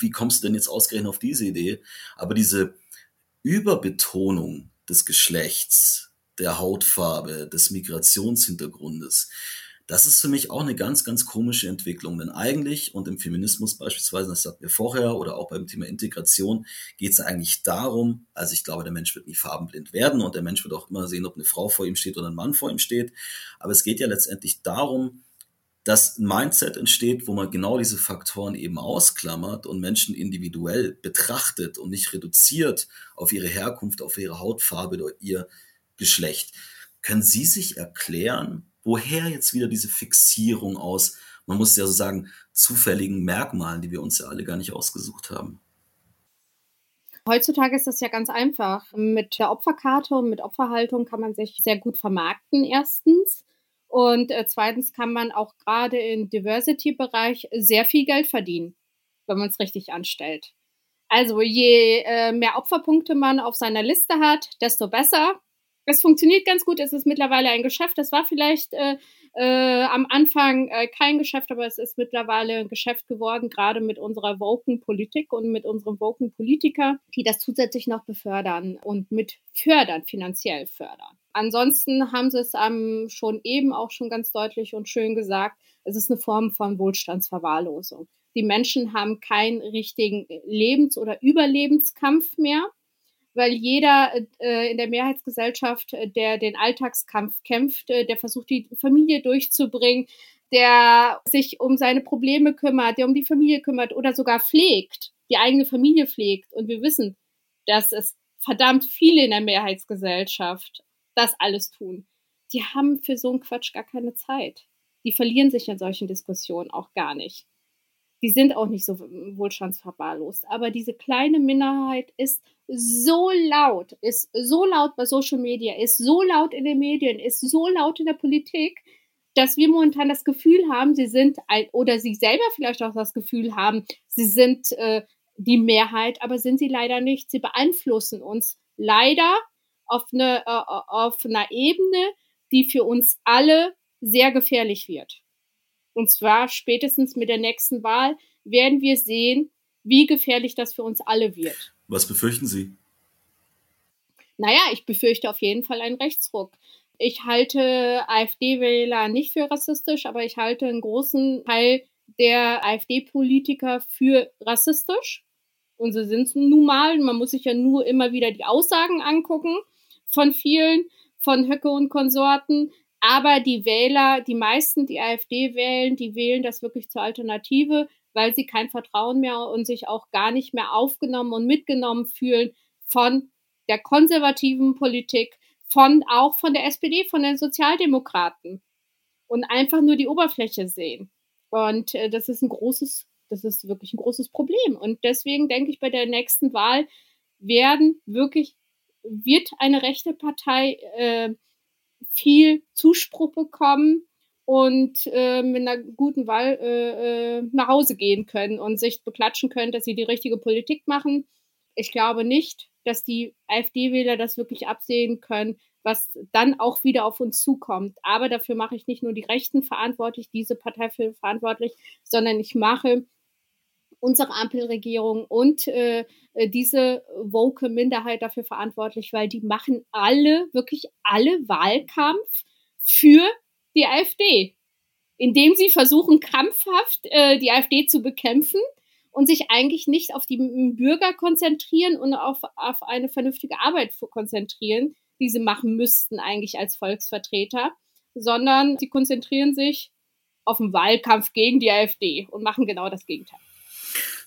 wie kommst du denn jetzt ausgerechnet auf diese Idee? Aber diese Überbetonung des Geschlechts, der Hautfarbe, des Migrationshintergrundes, das ist für mich auch eine ganz, ganz komische Entwicklung. Denn eigentlich, und im Feminismus beispielsweise, das hatten wir vorher, oder auch beim Thema Integration, geht es eigentlich darum, also ich glaube, der Mensch wird nie farbenblind werden und der Mensch wird auch immer sehen, ob eine Frau vor ihm steht oder ein Mann vor ihm steht. Aber es geht ja letztendlich darum, dass ein Mindset entsteht, wo man genau diese Faktoren eben ausklammert und Menschen individuell betrachtet und nicht reduziert auf ihre Herkunft, auf ihre Hautfarbe oder ihr Geschlecht. Können Sie sich erklären, woher jetzt wieder diese Fixierung aus, man muss ja so sagen, zufälligen Merkmalen, die wir uns ja alle gar nicht ausgesucht haben? Heutzutage ist das ja ganz einfach. Mit der Opferkarte und mit Opferhaltung kann man sich sehr gut vermarkten, erstens. Und äh, zweitens kann man auch gerade im Diversity-Bereich sehr viel Geld verdienen, wenn man es richtig anstellt. Also je äh, mehr Opferpunkte man auf seiner Liste hat, desto besser es funktioniert ganz gut. Es ist mittlerweile ein Geschäft. Das war vielleicht äh, äh, am Anfang äh, kein Geschäft, aber es ist mittlerweile ein Geschäft geworden, gerade mit unserer woken Politik und mit unseren woken Politiker, die das zusätzlich noch befördern und mit fördern, finanziell fördern. Ansonsten haben sie es ähm, schon eben auch schon ganz deutlich und schön gesagt, es ist eine Form von Wohlstandsverwahrlosung. Die Menschen haben keinen richtigen Lebens- oder Überlebenskampf mehr weil jeder äh, in der Mehrheitsgesellschaft, äh, der den Alltagskampf kämpft, äh, der versucht, die Familie durchzubringen, der sich um seine Probleme kümmert, der um die Familie kümmert oder sogar pflegt, die eigene Familie pflegt. Und wir wissen, dass es verdammt viele in der Mehrheitsgesellschaft das alles tun. Die haben für so einen Quatsch gar keine Zeit. Die verlieren sich in solchen Diskussionen auch gar nicht. Die sind auch nicht so wohlstandsverwahrlost. Aber diese kleine Minderheit ist so laut, ist so laut bei Social Media, ist so laut in den Medien, ist so laut in der Politik, dass wir momentan das Gefühl haben, sie sind oder sie selber vielleicht auch das Gefühl haben, sie sind äh, die Mehrheit, aber sind sie leider nicht. Sie beeinflussen uns leider auf, eine, äh, auf einer Ebene, die für uns alle sehr gefährlich wird. Und zwar spätestens mit der nächsten Wahl werden wir sehen, wie gefährlich das für uns alle wird. Was befürchten Sie? Naja, ich befürchte auf jeden Fall einen Rechtsruck. Ich halte AfD-Wähler nicht für rassistisch, aber ich halte einen großen Teil der AfD-Politiker für rassistisch. Und sie sind es nun mal. Man muss sich ja nur immer wieder die Aussagen angucken von vielen, von Höcke und Konsorten. Aber die Wähler, die meisten, die AfD wählen, die wählen das wirklich zur Alternative, weil sie kein Vertrauen mehr und sich auch gar nicht mehr aufgenommen und mitgenommen fühlen von der konservativen Politik, von auch von der SPD, von den Sozialdemokraten und einfach nur die Oberfläche sehen. Und äh, das ist ein großes, das ist wirklich ein großes Problem. Und deswegen denke ich, bei der nächsten Wahl werden wirklich, wird eine rechte Partei äh, viel Zuspruch bekommen und äh, mit einer guten Wahl äh, äh, nach Hause gehen können und sich beklatschen können, dass sie die richtige Politik machen. Ich glaube nicht, dass die AfD-Wähler das wirklich absehen können, was dann auch wieder auf uns zukommt. Aber dafür mache ich nicht nur die Rechten verantwortlich, diese Partei für verantwortlich, sondern ich mache unsere Ampelregierung und äh, äh, diese woke Minderheit dafür verantwortlich, weil die machen alle, wirklich alle Wahlkampf für die AfD, indem sie versuchen, krampfhaft äh, die AfD zu bekämpfen und sich eigentlich nicht auf die Bürger konzentrieren und auf, auf eine vernünftige Arbeit konzentrieren, die sie machen müssten eigentlich als Volksvertreter, sondern sie konzentrieren sich auf den Wahlkampf gegen die AfD und machen genau das Gegenteil.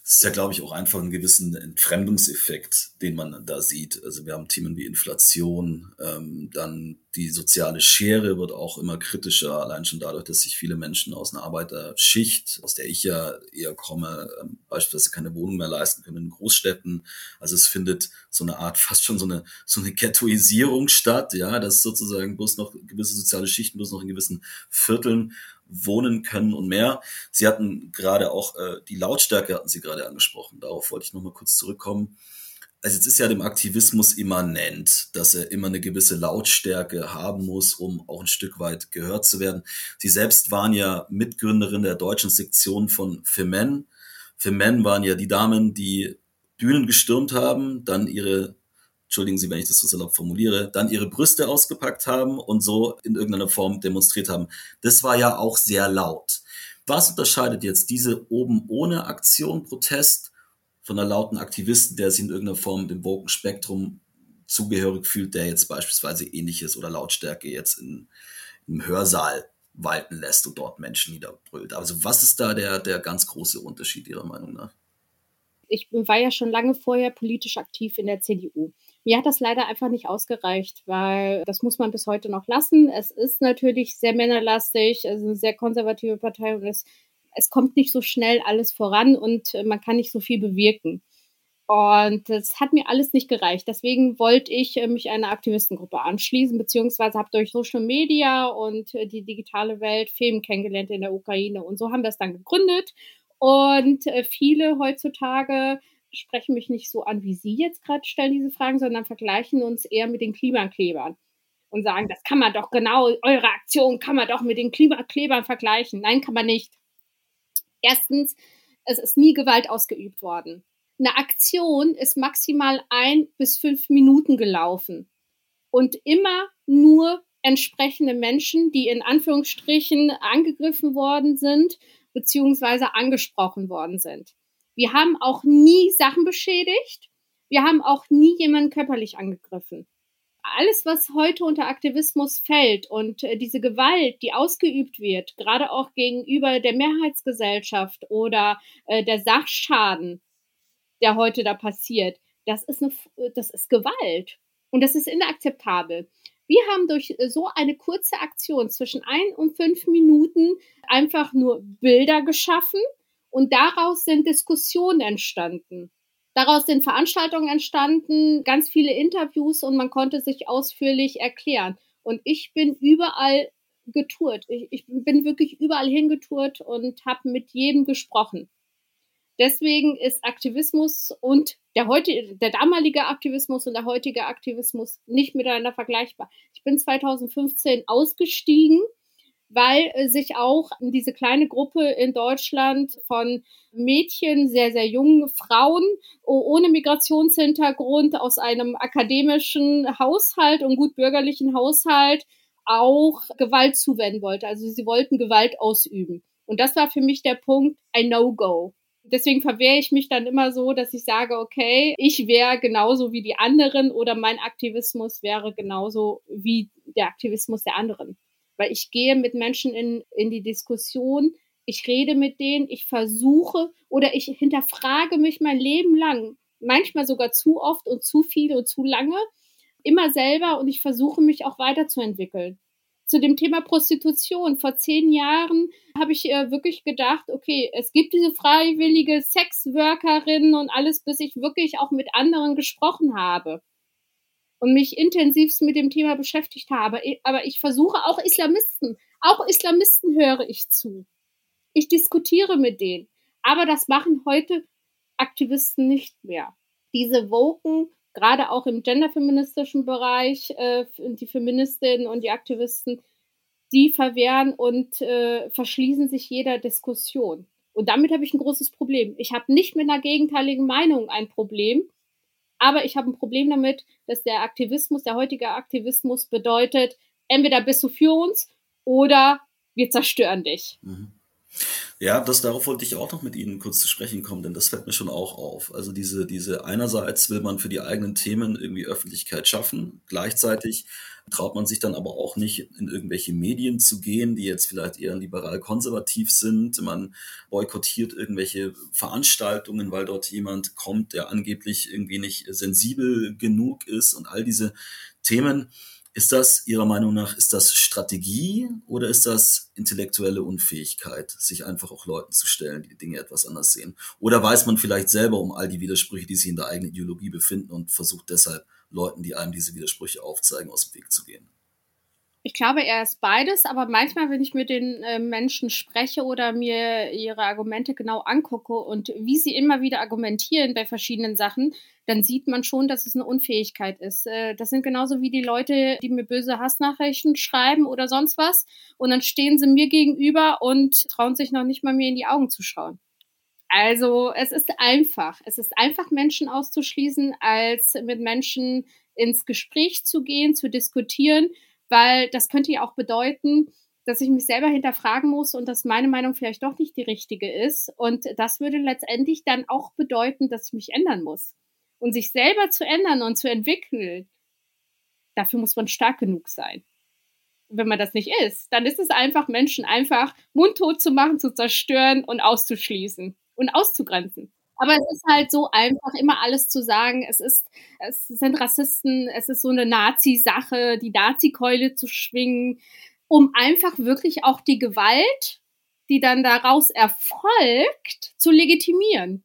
Es ist ja, glaube ich, auch einfach ein gewissen Entfremdungseffekt, den man da sieht. Also wir haben Themen wie Inflation, ähm, dann die soziale Schere wird auch immer kritischer, allein schon dadurch, dass sich viele Menschen aus einer Arbeiterschicht, aus der ich ja eher komme, ähm, beispielsweise keine Wohnung mehr leisten können in Großstädten. Also es findet so eine Art, fast schon so eine, so eine Ghettoisierung statt, ja, dass sozusagen bloß noch gewisse soziale Schichten bloß noch in gewissen Vierteln wohnen können und mehr. Sie hatten gerade auch äh, die Lautstärke hatten Sie gerade angesprochen. Darauf wollte ich noch mal kurz zurückkommen. Also jetzt ist ja dem Aktivismus immanent, dass er immer eine gewisse Lautstärke haben muss, um auch ein Stück weit gehört zu werden. Sie selbst waren ja Mitgründerin der deutschen Sektion von Femen. Femen waren ja die Damen, die Bühnen gestürmt haben, dann ihre entschuldigen Sie, wenn ich das so salopp formuliere, dann ihre Brüste ausgepackt haben und so in irgendeiner Form demonstriert haben. Das war ja auch sehr laut. Was unterscheidet jetzt diese oben ohne Aktion, Protest von einer lauten Aktivisten, der sich in irgendeiner Form dem woken Spektrum zugehörig fühlt, der jetzt beispielsweise ähnliches oder Lautstärke jetzt in, im Hörsaal walten lässt und dort Menschen niederbrüllt. Also was ist da der, der ganz große Unterschied Ihrer Meinung nach? Ich war ja schon lange vorher politisch aktiv in der CDU. Mir hat das leider einfach nicht ausgereicht, weil das muss man bis heute noch lassen. Es ist natürlich sehr männerlastig, es ist eine sehr konservative Partei und es, es kommt nicht so schnell alles voran und man kann nicht so viel bewirken. Und das hat mir alles nicht gereicht. Deswegen wollte ich äh, mich einer Aktivistengruppe anschließen, beziehungsweise habe durch Social Media und äh, die digitale Welt Filme kennengelernt in der Ukraine. Und so haben wir es dann gegründet. Und äh, viele heutzutage sprechen mich nicht so an, wie Sie jetzt gerade stellen diese Fragen, sondern vergleichen uns eher mit den Klimaklebern und sagen, das kann man doch genau, eure Aktion kann man doch mit den Klimaklebern vergleichen. Nein, kann man nicht. Erstens, es ist nie Gewalt ausgeübt worden. Eine Aktion ist maximal ein bis fünf Minuten gelaufen und immer nur entsprechende Menschen, die in Anführungsstrichen angegriffen worden sind, beziehungsweise angesprochen worden sind. Wir haben auch nie Sachen beschädigt. Wir haben auch nie jemanden körperlich angegriffen. Alles, was heute unter Aktivismus fällt und äh, diese Gewalt, die ausgeübt wird, gerade auch gegenüber der Mehrheitsgesellschaft oder äh, der Sachschaden, der heute da passiert, das ist, eine, das ist Gewalt. Und das ist inakzeptabel. Wir haben durch äh, so eine kurze Aktion zwischen ein und fünf Minuten einfach nur Bilder geschaffen, und daraus sind Diskussionen entstanden. Daraus sind Veranstaltungen entstanden, ganz viele Interviews und man konnte sich ausführlich erklären. Und ich bin überall getourt. Ich, ich bin wirklich überall hingetourt und habe mit jedem gesprochen. Deswegen ist Aktivismus und der, heute, der damalige Aktivismus und der heutige Aktivismus nicht miteinander vergleichbar. Ich bin 2015 ausgestiegen weil äh, sich auch diese kleine Gruppe in Deutschland von Mädchen, sehr, sehr jungen Frauen ohne Migrationshintergrund aus einem akademischen Haushalt und gut bürgerlichen Haushalt auch Gewalt zuwenden wollte. Also sie wollten Gewalt ausüben. Und das war für mich der Punkt, ein No-Go. Deswegen verwehre ich mich dann immer so, dass ich sage, okay, ich wäre genauso wie die anderen oder mein Aktivismus wäre genauso wie der Aktivismus der anderen. Weil ich gehe mit Menschen in, in die Diskussion, ich rede mit denen, ich versuche oder ich hinterfrage mich mein Leben lang, manchmal sogar zu oft und zu viel und zu lange, immer selber und ich versuche mich auch weiterzuentwickeln zu dem Thema Prostitution. Vor zehn Jahren habe ich äh, wirklich gedacht, okay, es gibt diese freiwillige Sexworkerin und alles, bis ich wirklich auch mit anderen gesprochen habe und mich intensivst mit dem Thema beschäftigt habe. Aber ich versuche auch Islamisten, auch Islamisten höre ich zu. Ich diskutiere mit denen. Aber das machen heute Aktivisten nicht mehr. Diese Woken gerade auch im genderfeministischen Bereich, äh, die Feministinnen und die Aktivisten, die verwehren und äh, verschließen sich jeder Diskussion. Und damit habe ich ein großes Problem. Ich habe nicht mit einer gegenteiligen Meinung ein Problem, aber ich habe ein Problem damit, dass der Aktivismus, der heutige Aktivismus bedeutet, entweder bist du für uns oder wir zerstören dich. Mhm. Ja, das, darauf wollte ich auch noch mit Ihnen kurz zu sprechen kommen, denn das fällt mir schon auch auf. Also diese, diese einerseits will man für die eigenen Themen irgendwie Öffentlichkeit schaffen, gleichzeitig traut man sich dann aber auch nicht in irgendwelche Medien zu gehen, die jetzt vielleicht eher liberal-konservativ sind. Man boykottiert irgendwelche Veranstaltungen, weil dort jemand kommt, der angeblich irgendwie nicht sensibel genug ist und all diese Themen ist das Ihrer Meinung nach, ist das Strategie oder ist das intellektuelle Unfähigkeit, sich einfach auch Leuten zu stellen, die die Dinge etwas anders sehen? Oder weiß man vielleicht selber um all die Widersprüche, die sich in der eigenen Ideologie befinden und versucht deshalb Leuten, die einem diese Widersprüche aufzeigen, aus dem Weg zu gehen? Ich glaube, er ist beides, aber manchmal, wenn ich mit den äh, Menschen spreche oder mir ihre Argumente genau angucke und wie sie immer wieder argumentieren bei verschiedenen Sachen, dann sieht man schon, dass es eine Unfähigkeit ist. Äh, das sind genauso wie die Leute, die mir böse Hassnachrichten schreiben oder sonst was. Und dann stehen sie mir gegenüber und trauen sich noch nicht mal mir in die Augen zu schauen. Also es ist einfach. Es ist einfach, Menschen auszuschließen, als mit Menschen ins Gespräch zu gehen, zu diskutieren weil das könnte ja auch bedeuten, dass ich mich selber hinterfragen muss und dass meine Meinung vielleicht doch nicht die richtige ist. Und das würde letztendlich dann auch bedeuten, dass ich mich ändern muss. Und sich selber zu ändern und zu entwickeln, dafür muss man stark genug sein. Wenn man das nicht ist, dann ist es einfach, Menschen einfach mundtot zu machen, zu zerstören und auszuschließen und auszugrenzen. Aber es ist halt so einfach, immer alles zu sagen. Es ist, es sind Rassisten, es ist so eine Nazi-Sache, die Nazi-Keule zu schwingen, um einfach wirklich auch die Gewalt, die dann daraus erfolgt, zu legitimieren.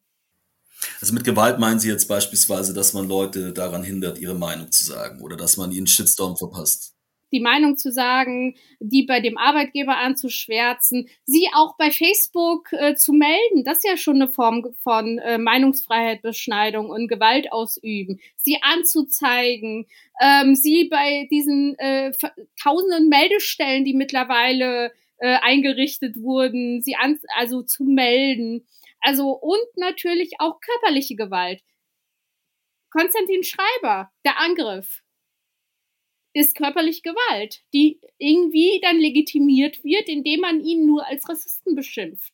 Also mit Gewalt meinen Sie jetzt beispielsweise, dass man Leute daran hindert, ihre Meinung zu sagen oder dass man ihnen Shitstorm verpasst? Die Meinung zu sagen, die bei dem Arbeitgeber anzuschwärzen, sie auch bei Facebook äh, zu melden. Das ist ja schon eine Form von äh, Meinungsfreiheit, Beschneidung und Gewalt ausüben. Sie anzuzeigen, ähm, sie bei diesen äh, tausenden Meldestellen, die mittlerweile äh, eingerichtet wurden, sie an, also zu melden. Also und natürlich auch körperliche Gewalt. Konstantin Schreiber, der Angriff ist körperlich Gewalt, die irgendwie dann legitimiert wird, indem man ihn nur als Rassisten beschimpft.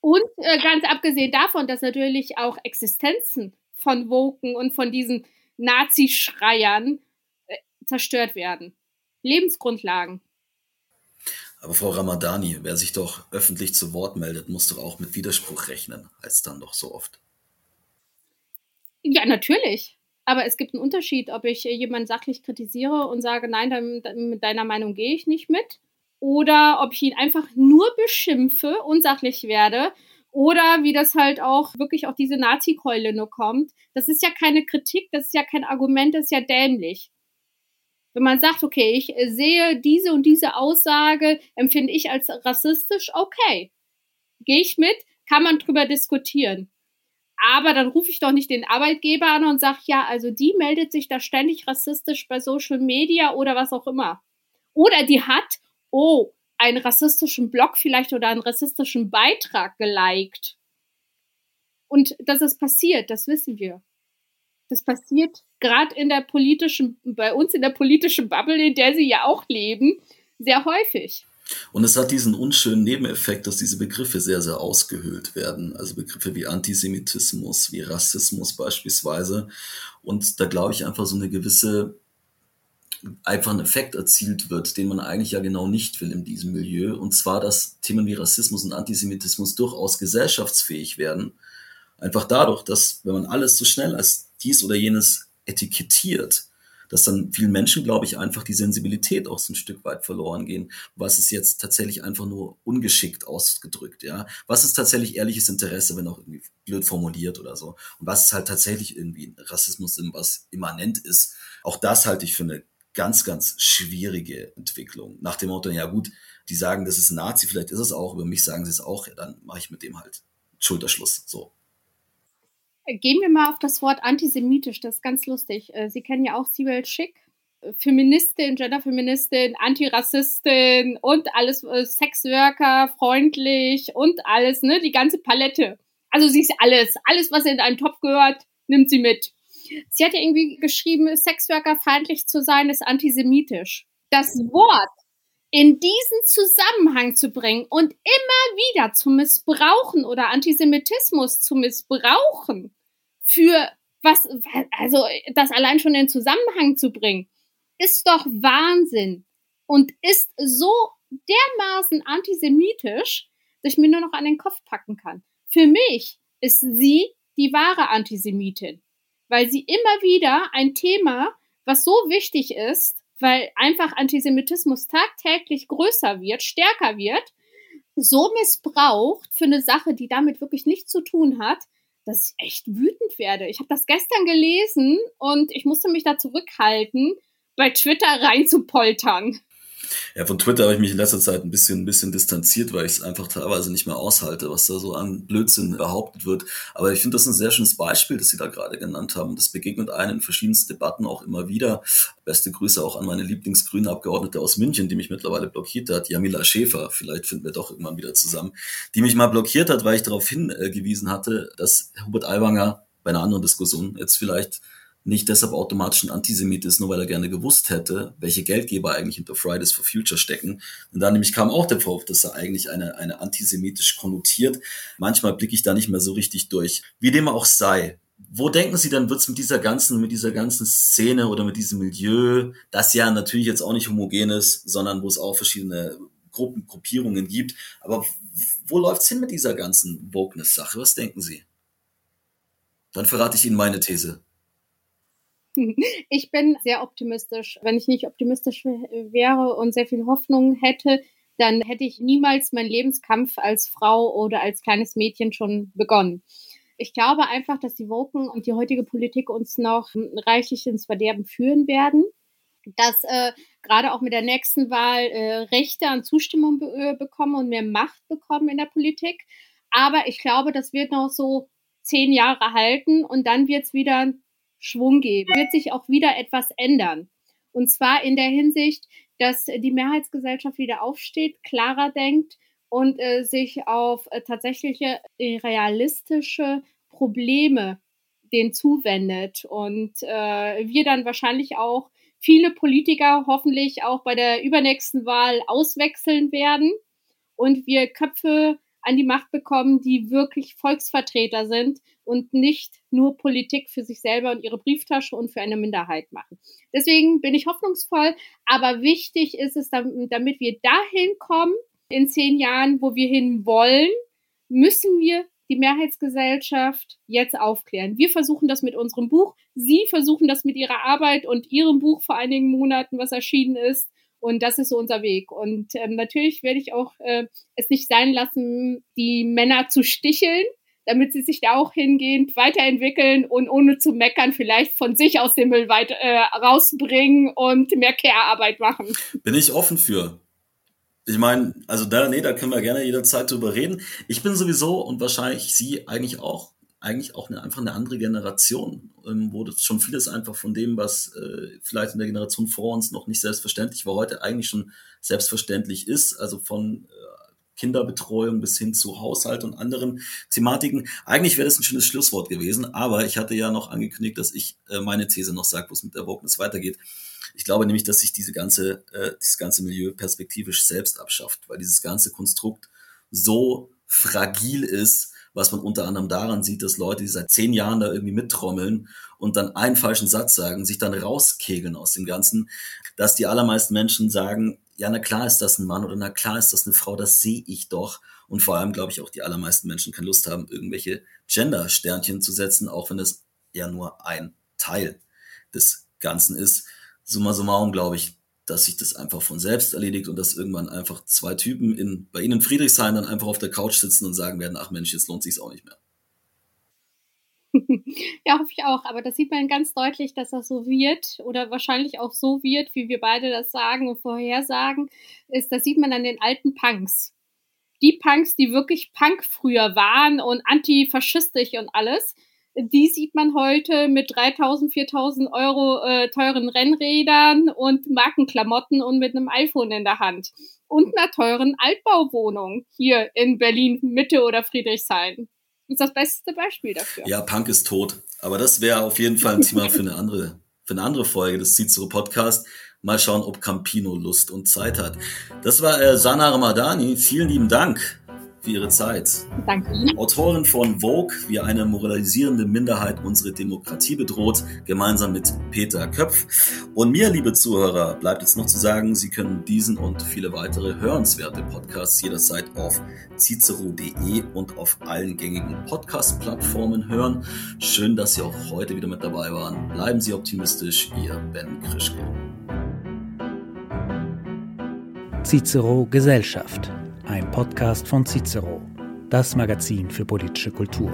Und äh, ganz abgesehen davon, dass natürlich auch Existenzen von Woken und von diesen Nazi-Schreiern äh, zerstört werden. Lebensgrundlagen. Aber Frau Ramadani, wer sich doch öffentlich zu Wort meldet, muss doch auch mit Widerspruch rechnen, als dann doch so oft. Ja, natürlich. Aber es gibt einen Unterschied, ob ich jemanden sachlich kritisiere und sage, nein, mit deiner Meinung gehe ich nicht mit. Oder ob ich ihn einfach nur beschimpfe, unsachlich werde. Oder wie das halt auch wirklich auf diese Nazi-Keule nur kommt. Das ist ja keine Kritik, das ist ja kein Argument, das ist ja dämlich. Wenn man sagt, okay, ich sehe diese und diese Aussage, empfinde ich als rassistisch, okay. Gehe ich mit, kann man drüber diskutieren. Aber dann rufe ich doch nicht den Arbeitgeber an und sage, ja, also die meldet sich da ständig rassistisch bei Social Media oder was auch immer. Oder die hat, oh, einen rassistischen Blog vielleicht oder einen rassistischen Beitrag geliked. Und dass es passiert, das wissen wir. Das passiert gerade in der politischen, bei uns in der politischen Bubble, in der sie ja auch leben, sehr häufig. Und es hat diesen unschönen Nebeneffekt, dass diese Begriffe sehr, sehr ausgehöhlt werden. Also Begriffe wie Antisemitismus, wie Rassismus beispielsweise. Und da glaube ich einfach so eine gewisse einfach ein Effekt erzielt wird, den man eigentlich ja genau nicht will in diesem Milieu. Und zwar, dass Themen wie Rassismus und Antisemitismus durchaus gesellschaftsfähig werden. Einfach dadurch, dass wenn man alles so schnell als dies oder jenes etikettiert, dass dann vielen Menschen, glaube ich, einfach die Sensibilität auch so ein Stück weit verloren gehen. Was ist jetzt tatsächlich einfach nur ungeschickt ausgedrückt, ja? Was ist tatsächlich ehrliches Interesse, wenn auch irgendwie blöd formuliert oder so? Und was ist halt tatsächlich irgendwie Rassismus, was immanent ist? Auch das halte ich für eine ganz, ganz schwierige Entwicklung. Nach dem Motto, ja gut, die sagen, das ist Nazi, vielleicht ist es auch, über mich sagen sie es auch, ja, dann mache ich mit dem halt Schulterschluss. So. Gehen wir mal auf das Wort antisemitisch, das ist ganz lustig. Äh, sie kennen ja auch Sibel Schick, Feministin, Genderfeministin, Antirassistin und alles, äh, Sexworker, freundlich und alles, ne, die ganze Palette. Also sie ist alles, alles, was in einen Topf gehört, nimmt sie mit. Sie hat ja irgendwie geschrieben, Sexworker feindlich zu sein, ist antisemitisch. Das Wort in diesen Zusammenhang zu bringen und immer wieder zu missbrauchen oder Antisemitismus zu missbrauchen für was, also das allein schon in Zusammenhang zu bringen, ist doch Wahnsinn und ist so dermaßen antisemitisch, dass ich mir nur noch an den Kopf packen kann. Für mich ist sie die wahre Antisemitin weil sie immer wieder ein Thema, was so wichtig ist, weil einfach Antisemitismus tagtäglich größer wird, stärker wird, so missbraucht für eine Sache, die damit wirklich nichts zu tun hat, dass ich echt wütend werde. Ich habe das gestern gelesen und ich musste mich da zurückhalten, bei Twitter reinzupoltern. Ja, von Twitter habe ich mich in letzter Zeit ein bisschen, ein bisschen distanziert, weil ich es einfach teilweise nicht mehr aushalte, was da so an Blödsinn behauptet wird. Aber ich finde das ein sehr schönes Beispiel, das Sie da gerade genannt haben. Das begegnet einem in verschiedensten Debatten auch immer wieder. Beste Grüße auch an meine Lieblingsgrüne Abgeordnete aus München, die mich mittlerweile blockiert hat, Jamila Schäfer. Vielleicht finden wir doch irgendwann wieder zusammen. Die mich mal blockiert hat, weil ich darauf hingewiesen hatte, dass Hubert Aiwanger bei einer anderen Diskussion jetzt vielleicht nicht deshalb automatisch ein Antisemit ist, nur weil er gerne gewusst hätte, welche Geldgeber eigentlich hinter Fridays for Future stecken. Und da nämlich kam auch der Vorwurf, dass er eigentlich eine, eine antisemitisch konnotiert. Manchmal blicke ich da nicht mehr so richtig durch. Wie dem auch sei. Wo denken Sie dann, wird es mit dieser ganzen, mit dieser ganzen Szene oder mit diesem Milieu, das ja natürlich jetzt auch nicht homogen ist, sondern wo es auch verschiedene Gruppen, Gruppierungen gibt. Aber wo läuft's hin mit dieser ganzen Wokeness-Sache? Was denken Sie? Dann verrate ich Ihnen meine These. (laughs) Ich bin sehr optimistisch. Wenn ich nicht optimistisch wäre und sehr viel Hoffnung hätte, dann hätte ich niemals meinen Lebenskampf als Frau oder als kleines Mädchen schon begonnen. Ich glaube einfach, dass die Woken und die heutige Politik uns noch reichlich ins Verderben führen werden. Dass äh, gerade auch mit der nächsten Wahl äh, Rechte an Zustimmung be äh, bekommen und mehr Macht bekommen in der Politik. Aber ich glaube, das wird noch so zehn Jahre halten und dann wird es wieder Schwung geben, wird sich auch wieder etwas ändern. Und zwar in der Hinsicht, dass die Mehrheitsgesellschaft wieder aufsteht, klarer denkt und äh, sich auf äh, tatsächliche äh, realistische Probleme den zuwendet. Und äh, wir dann wahrscheinlich auch viele Politiker hoffentlich auch bei der übernächsten Wahl auswechseln werden und wir Köpfe an die Macht bekommen, die wirklich Volksvertreter sind und nicht nur Politik für sich selber und ihre Brieftasche und für eine Minderheit machen. Deswegen bin ich hoffnungsvoll, aber wichtig ist es, damit wir dahin kommen, in zehn Jahren, wo wir hin wollen, müssen wir die Mehrheitsgesellschaft jetzt aufklären. Wir versuchen das mit unserem Buch. Sie versuchen das mit ihrer Arbeit und ihrem Buch vor einigen Monaten, was erschienen ist. Und das ist so unser Weg. Und ähm, natürlich werde ich auch äh, es nicht sein lassen, die Männer zu sticheln, damit sie sich da auch hingehend weiterentwickeln und ohne zu meckern vielleicht von sich aus den Müll weit, äh, rausbringen und mehr Care-Arbeit machen. Bin ich offen für. Ich meine, also da, nee, da können wir gerne jederzeit drüber reden. Ich bin sowieso und wahrscheinlich Sie eigentlich auch eigentlich auch eine, einfach eine andere Generation, ähm, wo schon vieles einfach von dem, was äh, vielleicht in der Generation vor uns noch nicht selbstverständlich war, heute eigentlich schon selbstverständlich ist. Also von äh, Kinderbetreuung bis hin zu Haushalt und anderen Thematiken. Eigentlich wäre das ein schönes Schlusswort gewesen, aber ich hatte ja noch angekündigt, dass ich äh, meine These noch sage, wo es mit der Wokeness weitergeht. Ich glaube nämlich, dass sich diese ganze, äh, dieses ganze Milieu perspektivisch selbst abschafft, weil dieses ganze Konstrukt so fragil ist, was man unter anderem daran sieht, dass Leute, die seit zehn Jahren da irgendwie mittrommeln und dann einen falschen Satz sagen, sich dann rauskegeln aus dem Ganzen, dass die allermeisten Menschen sagen, ja, na klar ist das ein Mann oder na klar ist das eine Frau, das sehe ich doch. Und vor allem, glaube ich, auch die allermeisten Menschen keine Lust haben, irgendwelche Gender-Sternchen zu setzen, auch wenn es ja nur ein Teil des Ganzen ist. Summa summarum glaube ich, dass sich das einfach von selbst erledigt und dass irgendwann einfach zwei Typen in, bei Ihnen in Friedrichshain dann einfach auf der Couch sitzen und sagen werden, ach Mensch, jetzt lohnt sich's auch nicht mehr. (laughs) Ja, hoffe ich auch. Aber das sieht man ganz deutlich, dass das so wird oder wahrscheinlich auch so wird, wie wir beide das sagen und vorhersagen, ist, das sieht man an den alten Punks. Die Punks, die wirklich Punk früher waren und antifaschistisch und alles, die sieht man heute mit 3000, 4000 Euro äh, teuren Rennrädern und Markenklamotten und mit einem iPhone in der Hand. Und einer teuren Altbauwohnung hier in Berlin Mitte oder Friedrichshain. Das ist das beste Beispiel dafür. Ja, Punk ist tot. Aber das wäre auf jeden Fall ein Thema für eine andere, für eine andere Folge des Cicero Podcast. Mal schauen, ob Campino Lust und Zeit hat. Das war äh, Sana Ramadani. Vielen lieben Dank für Ihre Zeit. Danke Ihnen. Autorin von Vogue, wie eine moralisierende Minderheit unsere Demokratie bedroht, gemeinsam mit Peter Köpf. Und mir, liebe Zuhörer, bleibt jetzt noch zu sagen, Sie können diesen und viele weitere hörenswerte Podcasts jederzeit auf cicero.de und auf allen gängigen Podcast-Plattformen hören. Schön, dass Sie auch heute wieder mit dabei waren. Bleiben Sie optimistisch, Ihr Ben Krischke. Cicero Gesellschaft ein Podcast von Cicero, das Magazin für politische Kultur.